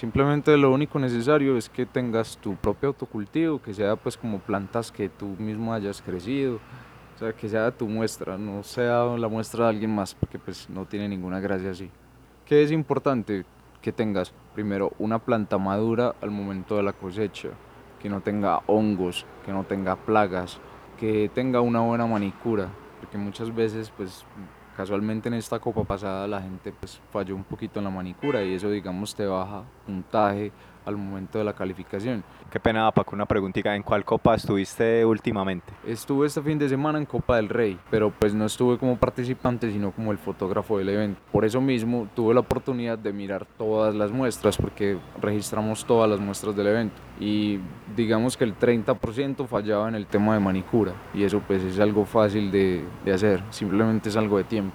Simplemente lo único necesario es que tengas tu propio autocultivo, que sea pues como plantas que tú mismo hayas crecido, o sea, que sea tu muestra, no sea la muestra de alguien más, porque pues no tiene ninguna gracia así. ¿Qué es importante? Que tengas primero una planta madura al momento de la cosecha, que no tenga hongos, que no tenga plagas, que tenga una buena manicura, porque muchas veces pues casualmente en esta copa pasada la gente pues falló un poquito en la manicura y eso digamos te baja puntaje al momento de la calificación. Qué pena, Paco, una preguntita. ¿En cuál copa estuviste últimamente? Estuve este fin de semana en Copa del Rey, pero pues no estuve como participante, sino como el fotógrafo del evento. Por eso mismo tuve la oportunidad de mirar todas las muestras, porque registramos todas las muestras del evento. Y digamos que el 30% fallaba en el tema de manicura, y eso pues es algo fácil de, de hacer, simplemente es algo de tiempo.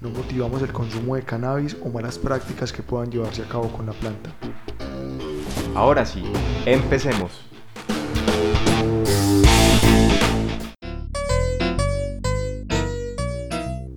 no motivamos el consumo de cannabis o malas prácticas que puedan llevarse a cabo con la planta. Ahora sí, empecemos.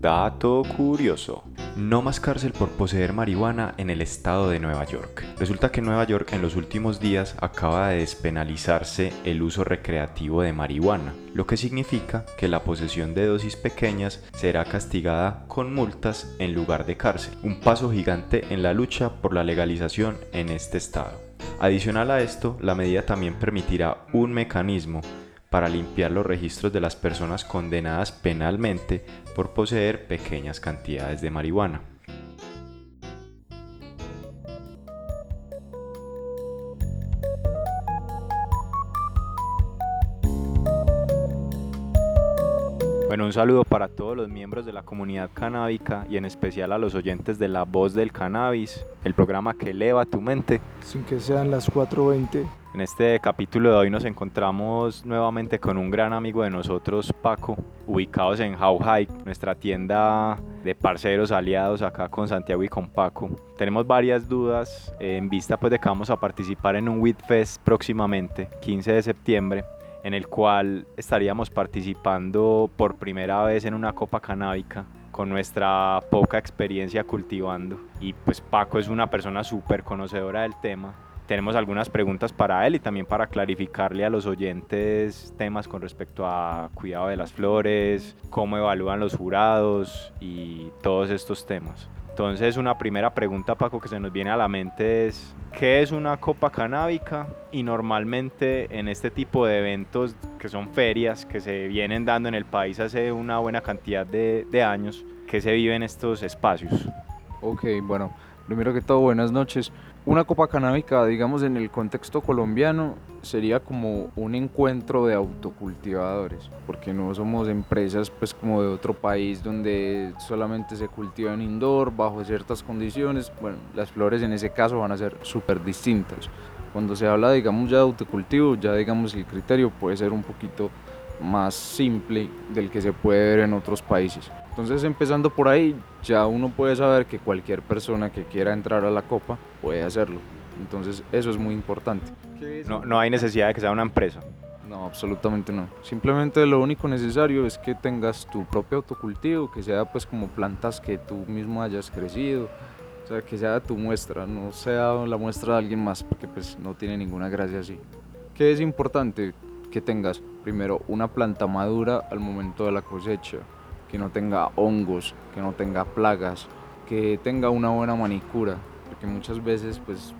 Dato curioso. No más cárcel por poseer marihuana en el estado de Nueva York. Resulta que Nueva York en los últimos días acaba de despenalizarse el uso recreativo de marihuana, lo que significa que la posesión de dosis pequeñas será castigada con multas en lugar de cárcel. Un paso gigante en la lucha por la legalización en este estado. Adicional a esto, la medida también permitirá un mecanismo para limpiar los registros de las personas condenadas penalmente por poseer pequeñas cantidades de marihuana. Bueno, un saludo para todos los miembros de la comunidad canábica y en especial a los oyentes de La Voz del Cannabis, el programa que eleva tu mente. Sin que sean las 4.20. En este capítulo de hoy nos encontramos nuevamente con un gran amigo de nosotros, Paco, ubicados en How High, nuestra tienda de parceros aliados acá con Santiago y con Paco. Tenemos varias dudas en vista pues de que vamos a participar en un WIT Fest próximamente, 15 de septiembre en el cual estaríamos participando por primera vez en una copa canábica con nuestra poca experiencia cultivando. Y pues Paco es una persona súper conocedora del tema. Tenemos algunas preguntas para él y también para clarificarle a los oyentes temas con respecto a cuidado de las flores, cómo evalúan los jurados y todos estos temas. Entonces una primera pregunta, Paco, que se nos viene a la mente es, ¿qué es una copa canábica? Y normalmente en este tipo de eventos, que son ferias, que se vienen dando en el país hace una buena cantidad de, años, ¿qué se vive en estos espacios? Ok, bueno, primero que todo, buenas noches. Una copa canábica, digamos en el contexto colombiano, sería como un encuentro de autocultivadores, porque no somos empresas pues como de otro país donde solamente se cultivan indoor bajo ciertas condiciones. Bueno, las flores en ese caso van a ser súper distintas. Cuando se habla, digamos, ya de autocultivo, ya digamos el criterio puede ser un poquito más simple del que se puede ver en otros países. Entonces empezando por ahí, ya uno puede saber que cualquier persona que quiera entrar a la copa puede hacerlo. Entonces eso es muy importante. No, no hay necesidad de que sea una empresa. No, absolutamente no. Simplemente lo único necesario es que tengas tu propio autocultivo, que sea pues como plantas que tú mismo hayas crecido, o sea, que sea tu muestra, no sea la muestra de alguien más, porque pues no tiene ninguna gracia así. ¿Qué es importante? Que tengas primero una planta madura al momento de la cosecha, que no tenga hongos, que no tenga plagas, que tenga una buena manicura, porque muchas veces pues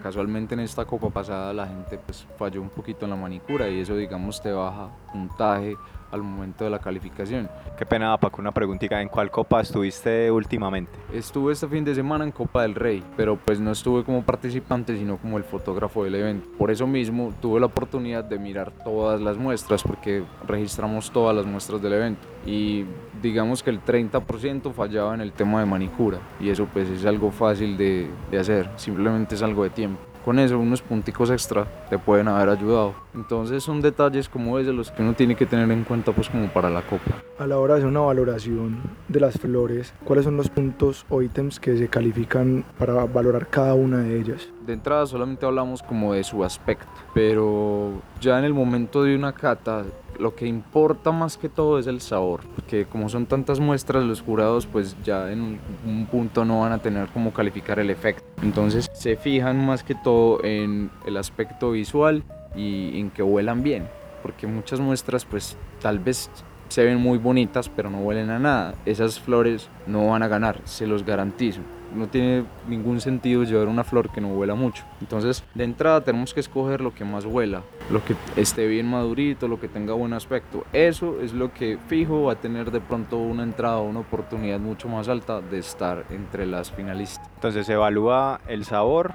casualmente en esta copa pasada la gente pues falló un poquito en la manicura y eso digamos te baja puntaje al momento de la calificación. Qué pena, Paco, una preguntita. ¿En cuál copa estuviste últimamente? Estuve este fin de semana en Copa del Rey, pero pues no estuve como participante, sino como el fotógrafo del evento. Por eso mismo tuve la oportunidad de mirar todas las muestras, porque registramos todas las muestras del evento. Y digamos que el 30% fallaba en el tema de manicura, y eso pues es algo fácil de, de hacer, simplemente es algo de tiempo con eso unos punticos extra te pueden haber ayudado. Entonces son detalles como ese los que uno tiene que tener en cuenta pues como para la copa. A la hora de hacer una valoración de las flores, ¿cuáles son los puntos o ítems que se califican para valorar cada una de ellas? De entrada solamente hablamos como de su aspecto, pero ya en el momento de una cata lo que importa más que todo es el sabor, porque como son tantas muestras, los jurados pues ya en un, punto no van a tener como calificar el efecto. Entonces se fijan más que todo en el aspecto visual y en que huelan bien, porque muchas muestras pues tal vez se ven muy bonitas pero no huelen a nada. Esas flores no van a ganar, se los garantizo no tiene ningún sentido llevar una flor que no huela mucho. Entonces, de entrada tenemos que escoger lo que más huela, lo que esté bien madurito, lo que tenga buen aspecto. Eso es lo que fijo va a tener de pronto una entrada, una oportunidad mucho más alta de estar entre las finalistas. Entonces se evalúa el sabor,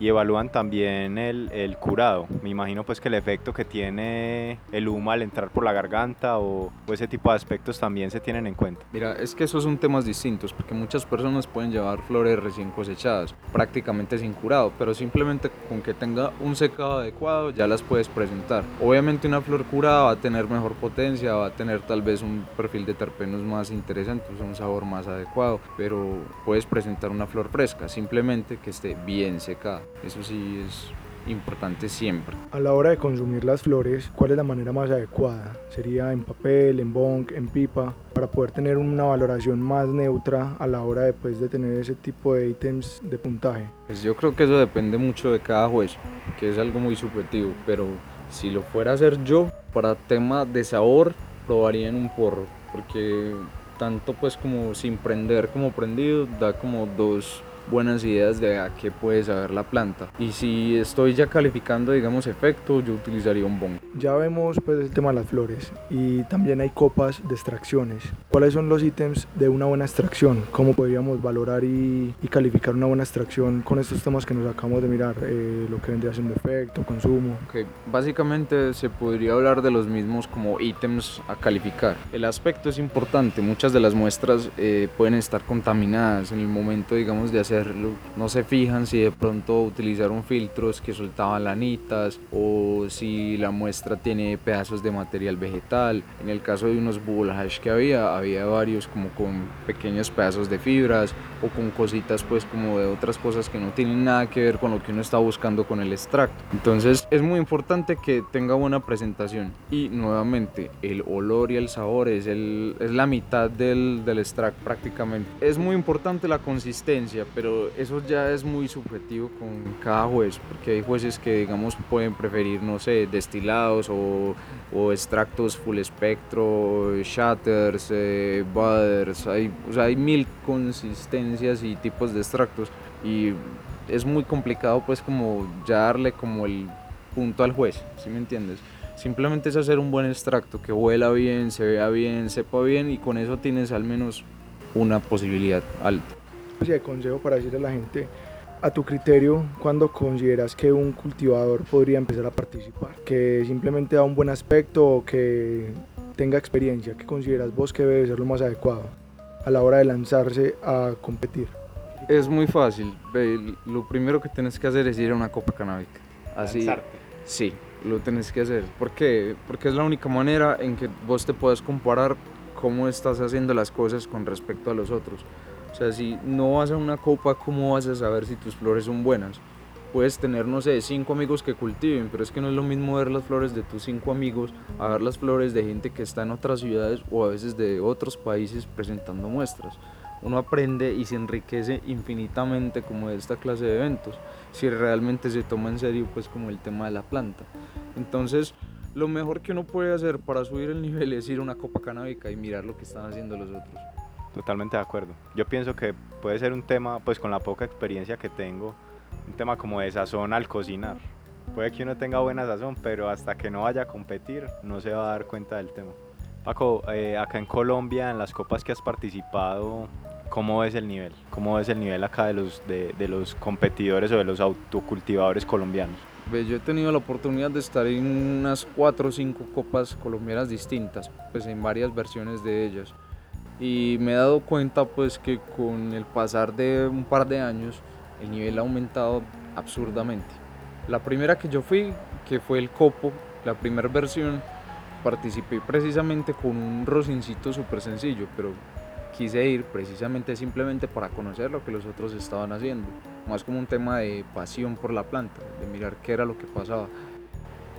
y evalúan también el, el, curado. Me imagino pues que el efecto que tiene el humo al entrar por la garganta o, o, ese tipo de aspectos también se tienen en cuenta. Mira, es que esos son temas distintos porque muchas personas pueden llevar flores recién cosechadas prácticamente sin curado, pero simplemente con que tenga un secado adecuado ya las puedes presentar. Obviamente una flor curada va a tener mejor potencia, va a tener tal vez un perfil de terpenos más interesante, un sabor más adecuado, pero puedes presentar una flor fresca, simplemente que esté bien secada. Eso sí es importante siempre. A la hora de consumir las flores, ¿cuál es la manera más adecuada? ¿Sería en papel, en bong, en pipa? Para poder tener una valoración más neutra a la hora después de tener ese tipo de ítems de puntaje. Pues yo creo que eso depende mucho de cada juez, que es algo muy subjetivo, pero si lo fuera a hacer yo, para tema de sabor, probaría en un porro, porque tanto pues como sin prender como prendido, da como dos buenas ideas de a qué puede saber la planta. Y si estoy ya calificando, digamos, efecto, yo utilizaría un bong. Ya vemos pues el tema de las flores y también hay copas de extracciones. ¿Cuáles son los ítems de una buena extracción? ¿Cómo podríamos valorar y, y calificar una buena extracción con estos temas que nos acabamos de mirar? Eh, lo que vendría siendo efecto, consumo. Okay. Básicamente se podría hablar de los mismos como ítems a calificar. El aspecto es importante. Muchas de las muestras eh, pueden estar contaminadas en el momento, digamos, de hacer no se fijan si de pronto utilizaron filtros que soltaban lanitas o si la muestra tiene pedazos de material vegetal. En el caso de unos bubble que había, había varios como con pequeños pedazos de fibras o con cositas pues como de otras cosas que no tienen nada que ver con lo que uno está buscando con el extracto. Entonces es muy importante que tenga buena presentación y nuevamente el olor y el sabor es, el, es la mitad del, del extracto prácticamente. Es muy importante la consistencia, pero pero eso ya es muy subjetivo con cada juez, porque hay jueces que, digamos, pueden preferir, no sé, destilados o, o extractos full espectro, shatters, eh, butters, hay, o sea, hay mil consistencias y tipos de extractos y es muy complicado pues como ya darle como el punto al juez, ¿sí me entiendes? Simplemente es hacer un buen extracto, que huela bien, se vea bien, sepa bien y con eso tienes al menos una posibilidad alta de consejo para decirle a la gente, a tu criterio, cuando consideras que un cultivador podría empezar a participar? ¿Que simplemente da un buen aspecto o que tenga experiencia? ¿Qué consideras vos que debe ser lo más adecuado a la hora de lanzarse a competir? Es muy fácil. Lo primero que tienes que hacer es ir a una copa canábica. Así, sí, lo tienes que hacer. ¿Por qué? Porque es la única manera en que vos te puedes comparar cómo estás haciendo las cosas con respecto a los otros. O sea, si no vas a una copa, ¿cómo vas a saber si tus flores son buenas? Puedes tener, no sé, cinco amigos que cultiven, pero es que no es lo mismo ver las flores de tus cinco amigos a ver las flores de gente que está en otras ciudades o a veces de otros países presentando muestras. Uno aprende y se enriquece infinitamente como de esta clase de eventos, si realmente se toma en serio pues como el tema de la planta. Entonces, lo mejor que uno puede hacer para subir el nivel es ir a una copa canábica y mirar lo que están haciendo los otros. Totalmente de acuerdo. Yo pienso que puede ser un tema, pues con la poca experiencia que tengo, un tema como de sazón al cocinar. Puede que uno tenga buena sazón, pero hasta que no vaya a competir no se va a dar cuenta del tema. Paco, eh, acá en Colombia, en las copas que has participado, ¿cómo es el nivel? ¿Cómo es el nivel acá de los, de, de los competidores o de los autocultivadores colombianos? Pues yo he tenido la oportunidad de estar en unas cuatro o cinco copas colombianas distintas, pues en varias versiones de ellas. Y me he dado cuenta pues que con el pasar de un par de años el nivel ha aumentado absurdamente. La primera que yo fui, que fue el Copo, la primera versión, participé precisamente con un rosincito súper sencillo, pero quise ir precisamente simplemente para conocer lo que los otros estaban haciendo, más como un tema de pasión por la planta, de mirar qué era lo que pasaba.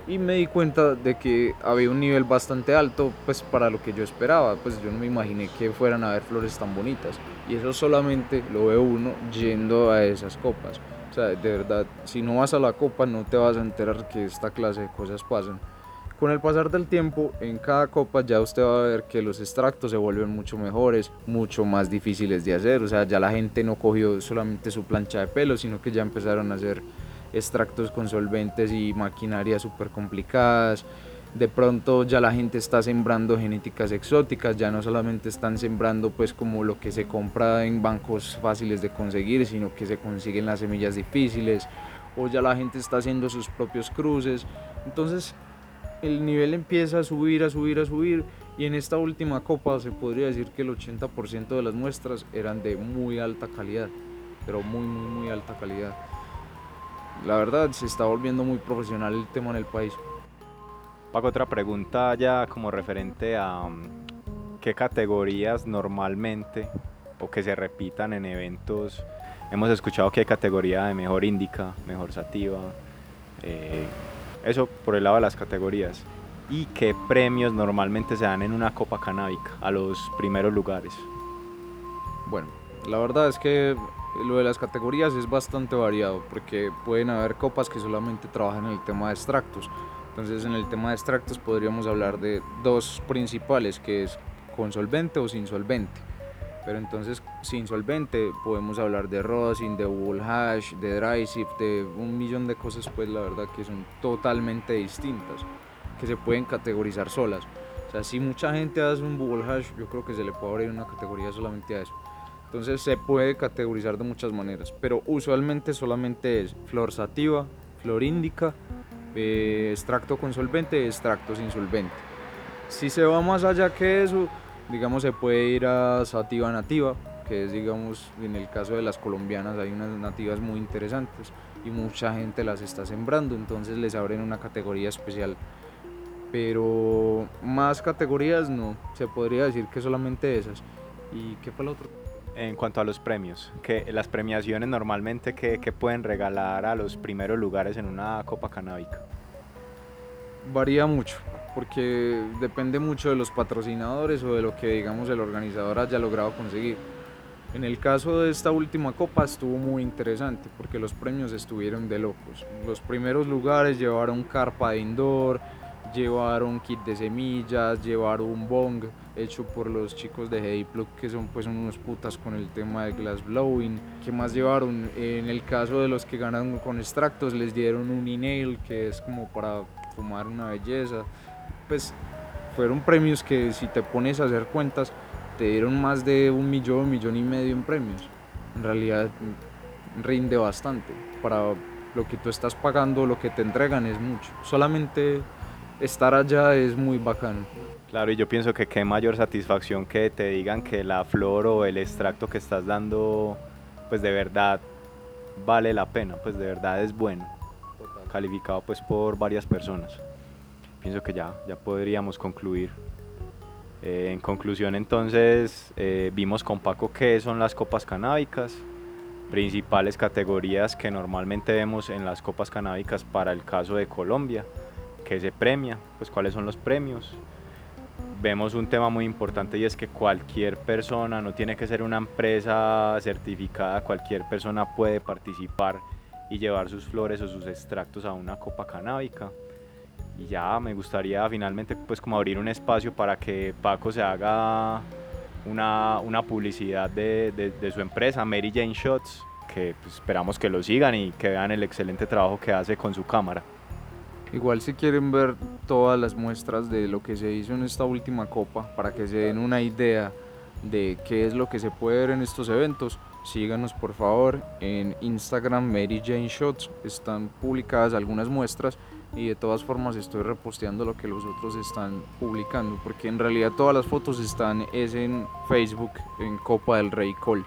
Y me di cuenta de que había un nivel bastante alto pues para lo que yo esperaba, pues yo no me imaginé que fueran a haber flores tan bonitas y eso solamente lo ve uno yendo a esas copas. O sea, de verdad, si no vas a la copa no te vas a enterar que esta clase de cosas pasan. Con el pasar del tiempo, en cada copa ya usted va a ver que los extractos se vuelven mucho mejores, mucho más difíciles de hacer. O sea, ya la gente no cogió solamente su plancha de pelo, sino que ya empezaron a hacer extractos con solventes y maquinaria súper complicadas. De pronto ya la gente está sembrando genéticas exóticas, ya no solamente están sembrando pues como lo que se compra en bancos fáciles de conseguir, sino que se consiguen las semillas difíciles, o ya la gente está haciendo sus propios cruces. Entonces el nivel empieza a subir, a subir, a subir y en esta última copa se podría decir que el 80% de las muestras eran de muy alta calidad, pero muy, muy, muy alta calidad. La verdad se está volviendo muy profesional el tema en el país. Paco, otra pregunta ya como referente a um, qué categorías normalmente o que se repitan en eventos. Hemos escuchado que hay categoría de mejor índica, mejor sativa, eh, eso por el lado de las categorías. ¿Y qué premios normalmente se dan en una copa canábica a los primeros lugares? Bueno, la verdad es que lo de las categorías es bastante variado porque pueden haber copas que solamente trabajan en el tema de extractos. Entonces en el tema de extractos podríamos hablar de dos principales que es con solvente o sin solvente. Pero entonces, sin solvente, podemos hablar de rosin, de wall hash, de dry sip, de un millón de cosas, pues la verdad que son totalmente distintas, que se pueden categorizar solas. O sea, si mucha gente hace un wall hash, yo creo que se le puede abrir una categoría solamente a eso. Entonces se puede categorizar de muchas maneras, pero usualmente solamente es flor sativa, flor índica, eh, extracto con solvente, extracto sin solvente. Si se va más allá que eso, digamos se puede ir a sativa nativa, que es digamos en el caso de las colombianas hay unas nativas muy interesantes y mucha gente las está sembrando, entonces les abren una categoría especial. Pero más categorías no, se podría decir que solamente esas. ¿Y qué fue el otro? En cuanto a los premios, que las premiaciones normalmente que, pueden regalar a los primeros lugares en una copa canábica. Varía mucho porque depende mucho de los patrocinadores o de lo que digamos el organizador haya logrado conseguir. En el caso de esta última copa estuvo muy interesante porque los premios estuvieron de locos. Los primeros lugares llevaron carpa de indoor, llevaron kit de semillas, llevaron bong hecho por los chicos de Hey Plug que son pues unos putas con el tema de glass blowing. ¿Qué más llevaron? En el caso de los que ganaron con extractos les dieron un inhale que es como para fumar una belleza pues fueron premios que si te pones a hacer cuentas, te dieron más de un millón, millón y medio en premios. En realidad rinde bastante. Para lo que tú estás pagando, lo que te entregan es mucho. Solamente estar allá es muy bacano. Claro, y yo pienso que qué mayor satisfacción que te digan que la flor o el extracto que estás dando, pues de verdad vale la pena, pues de verdad es bueno. Calificado pues por varias personas pienso que ya, ya podríamos concluir. Eh, en conclusión entonces eh, vimos con Paco qué son las copas canábicas, principales categorías que normalmente vemos en las copas canábicas para el caso de Colombia, que se premia, pues cuáles son los premios. Vemos un tema muy importante y es que cualquier persona, no tiene que ser una empresa certificada, cualquier persona puede participar y llevar sus flores o sus extractos a una copa canábica y ya me gustaría finalmente pues como abrir un espacio para que Paco se haga una, una publicidad de, de, su empresa, Mary Jane Shots, que pues, esperamos que lo sigan y que vean el excelente trabajo que hace con su cámara. Igual si quieren ver todas las muestras de lo que se hizo en esta última copa, para que se den una idea de qué es lo que se puede ver en estos eventos, síganos por favor en Instagram Mary Jane Shots, están publicadas algunas muestras y de todas formas estoy reposteando lo que los otros están publicando, porque en realidad todas las fotos están es en Facebook, en Copa del Rey Col.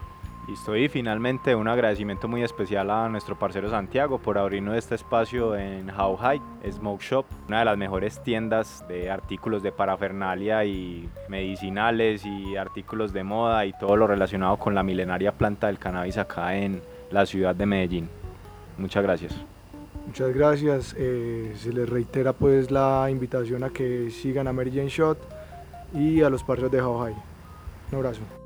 Listo, y finalmente un agradecimiento muy especial a nuestro parcero Santiago por abrirnos este espacio en How High Smoke Shop, una de las mejores tiendas de artículos de parafernalia y medicinales y artículos de moda y todo lo relacionado con la milenaria planta del cannabis acá en la ciudad de Medellín. Muchas gracias. Muchas gracias. Eh, se les reitera pues la invitación a que sigan a Jane Shot y a los parceros de How High. Un abrazo.